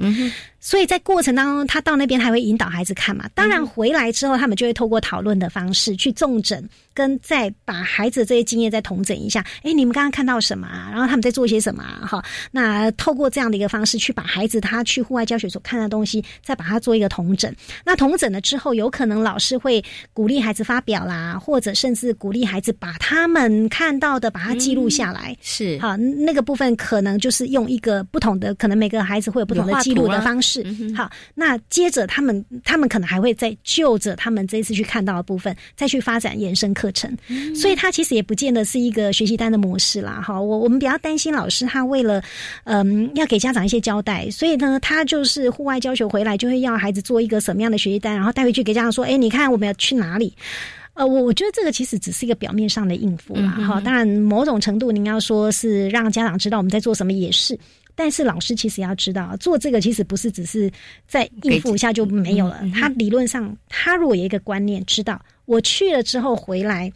所以在过程当中，他到那边还会引导孩子看嘛。当然回来之后，他们就会透过讨论的方式去重整，跟再把孩子这些经验再统整一下。哎，你们刚刚看到什么啊？然后他们在做些什么啊？哈，那透过这样的一个方式去把孩子他去户外教学所看的东西，再把它做一个统整。那统整了之后，有可能老师会鼓励孩子发表啦，或者甚至鼓励孩子把他们看到的把它记录下来。是好，那个部分可能就是用一个不同的，可能每个孩子会有不同的记录的方式。是好，那接着他们，他们可能还会再就着他们这一次去看到的部分，再去发展延伸课程。所以，他其实也不见得是一个学习单的模式啦。哈，我我们比较担心老师，他为了嗯要给家长一些交代，所以呢，他就是户外教学回来就会要孩子做一个什么样的学习单，然后带回去给家长说：“哎，你看我们要去哪里？”呃，我我觉得这个其实只是一个表面上的应付啦。哈，当然某种程度您要说是让家长知道我们在做什么也是。但是老师其实要知道，做这个其实不是只是在应付一下就没有了。他理论上，他如果有一个观念，知道我去了之后回来，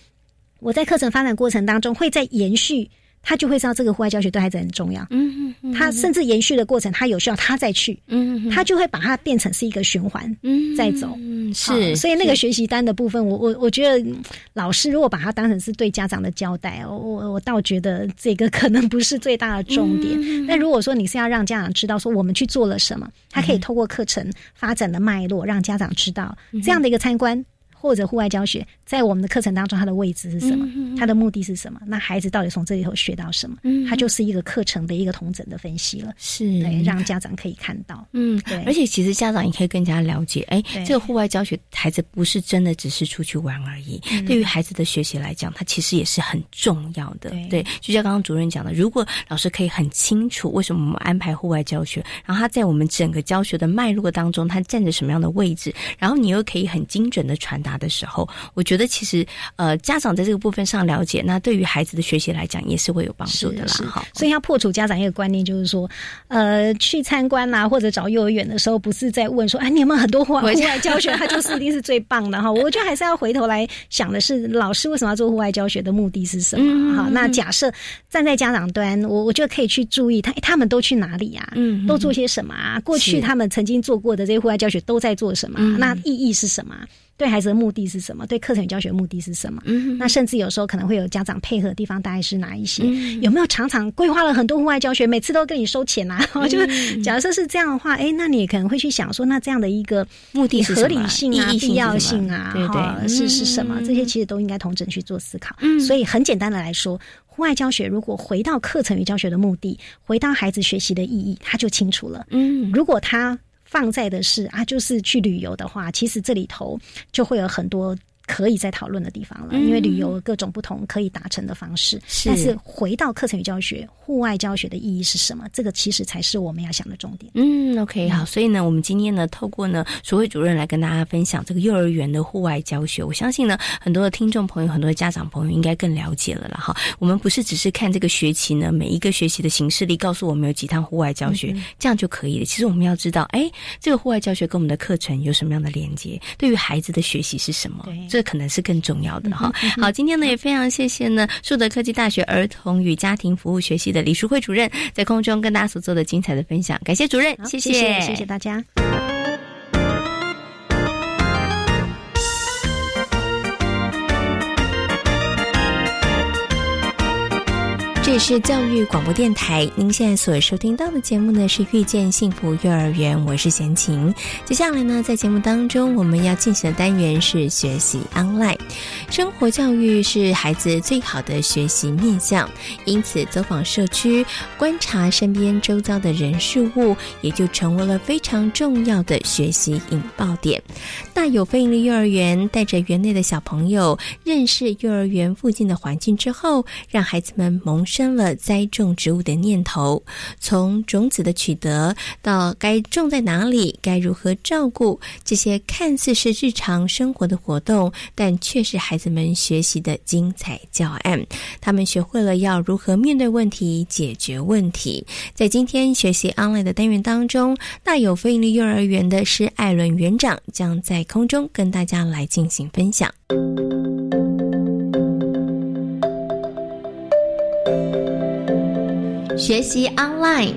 我在课程发展过程当中会再延续。他就会知道这个户外教学对孩子很重要。嗯嗯，他甚至延续的过程，他有需要他再去。嗯他就会把它变成是一个循环。嗯，再走。嗯，是。所以那个学习单的部分，我我我觉得老师如果把它当成是对家长的交代，我我我倒觉得这个可能不是最大的重点。但如果说你是要让家长知道说我们去做了什么，他可以透过课程发展的脉络让家长知道这样的一个参观。或者户外教学，在我们的课程当中，它的位置是什么？它的目的是什么？那孩子到底从这里头学到什么？它就是一个课程的一个同整的分析了，是对让家长可以看到。嗯，对，而且其实家长也可以更加了解，哎，这个户外教学，孩子不是真的只是出去玩而已。对于孩子的学习来讲，它其实也是很重要的。对，就像刚刚主任讲的，如果老师可以很清楚为什么我们安排户外教学，然后他在我们整个教学的脉络当中，他占着什么样的位置，然后你又可以很精准的传达的时候，我觉得其实呃，家长在这个部分上了解，那对于孩子的学习来讲也是会有帮助的啦。好，所以要破除家长一个观念，就是说，呃，去参观啦或者找幼儿园的时候，不是在问说，哎，你有没有很多户外 <laughs> 户外教学，它就是一定是最棒的哈。<laughs> 我觉得还是要回头来想的是，老师为什么要做户外教学的目的是什么？好，那假设站在家长端，我我觉得可以去注意他他们都去哪里呀？嗯，都做些什么啊？过去他们曾经做过的这些户外教学都在做什么？那意义是什么？对孩子的目的是什么？对课程与教学目的是什么？嗯，那甚至有时候可能会有家长配合的地方，大概是哪一些？有没有常常规划了很多户外教学，每次都跟你收钱啊？<laughs> 就是假设是这样的话，哎，那你可能会去想说，那这样的一个目的合理性啊、必要性啊，对对，是是什么？这些其实都应该同整去做思考。嗯，所以很简单的来说，户外教学如果回到课程与教学的目的，回到孩子学习的意义，他就清楚了。嗯，如果他。放在的是啊，就是去旅游的话，其实这里头就会有很多。可以再讨论的地方了，因为旅游各种不同可以达成的方式。但是回到课程与教学，户外教学的意义是什么？这个其实才是我们要想的重点。嗯，OK，好。所以呢，我们今天呢，透过呢，所谓主任来跟大家分享这个幼儿园的户外教学。我相信呢，很多的听众朋友、很多的家长朋友应该更了解了了哈。我们不是只是看这个学期呢，每一个学期的形式力告诉我们有几趟户外教学，这样就可以了。其实我们要知道，哎，这个户外教学跟我们的课程有什么样的连接？对于孩子的学习是什么？这可能是更重要的哈。好，今天呢也非常谢谢呢树德科技大学儿童与家庭服务学系的李淑慧主任在空中跟大家所做的精彩的分享，感谢主任，谢谢，谢谢大家。里是教育广播电台，您现在所收听到的节目呢是《遇见幸福幼儿园》，我是贤琴。接下来呢，在节目当中我们要进行的单元是学习 online。生活教育是孩子最好的学习面向，因此走访社区，观察身边周遭的人事物，也就成为了非常重要的学习引爆点。大有非营利幼儿园带着园内的小朋友认识幼儿园附近的环境之后，让孩子们萌生。了栽种植物的念头，从种子的取得到该种在哪里，该如何照顾，这些看似是日常生活的活动，但却是孩子们学习的精彩教案。他们学会了要如何面对问题、解决问题。在今天学习 online 的单元当中，大有非营利幼儿园的施艾伦园长将在空中跟大家来进行分享。学习 online，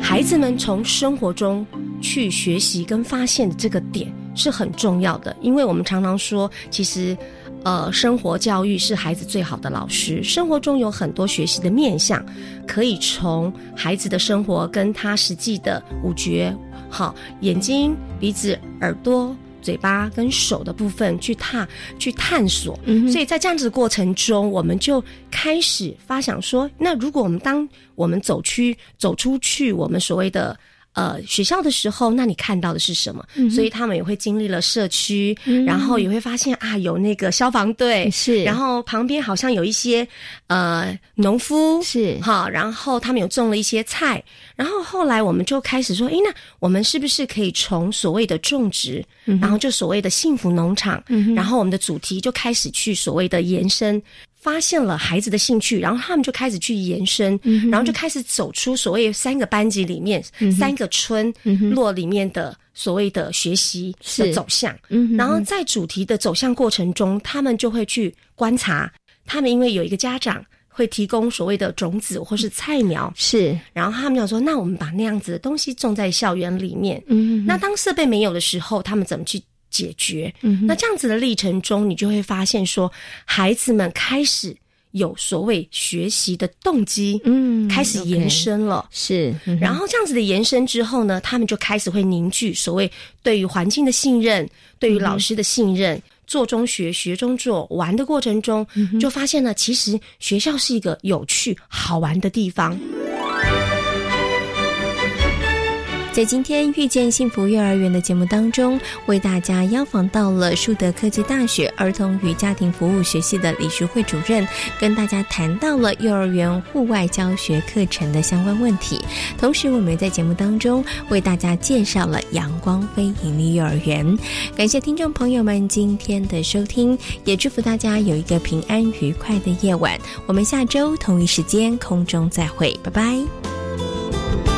孩子们从生活中去学习跟发现的这个点是很重要的，因为我们常常说，其实，呃，生活教育是孩子最好的老师。生活中有很多学习的面向，可以从孩子的生活跟他实际的五觉，好，眼睛、鼻子、耳朵。嘴巴跟手的部分去踏去探索，所以在这样子的过程中，我们就开始发想说：那如果我们当我们走去走出去，我们所谓的。呃，学校的时候，那你看到的是什么？所以他们也会经历了社区，然后也会发现啊，有那个消防队是，然后旁边好像有一些呃农夫是，哈，然后他们有种了一些菜，然后后来我们就开始说，诶，那我们是不是可以从所谓的种植，然后就所谓的幸福农场，然后我们的主题就开始去所谓的延伸。发现了孩子的兴趣，然后他们就开始去延伸，然后就开始走出所谓三个班级里面、三个村落里面的所谓的学习的走向。然后在主题的走向过程中，他们就会去观察。他们因为有一个家长会提供所谓的种子或是菜苗，是，然后他们就说：“那我们把那样子的东西种在校园里面。”嗯，那当设备没有的时候，他们怎么去？解决，那这样子的历程中，你就会发现说，孩子们开始有所谓学习的动机，嗯，开始延伸了。是，然后这样子的延伸之后呢，他们就开始会凝聚所谓对于环境的信任，对于老师的信任。做中学，学中做，玩的过程中，就发现了，其实学校是一个有趣、好玩的地方。在今天遇见幸福幼儿园的节目当中，为大家邀访到了树德科技大学儿童与家庭服务学系的李淑慧主任，跟大家谈到了幼儿园户外教学课程的相关问题。同时，我们在节目当中为大家介绍了阳光非盈利幼儿园。感谢听众朋友们今天的收听，也祝福大家有一个平安愉快的夜晚。我们下周同一时间空中再会，拜拜。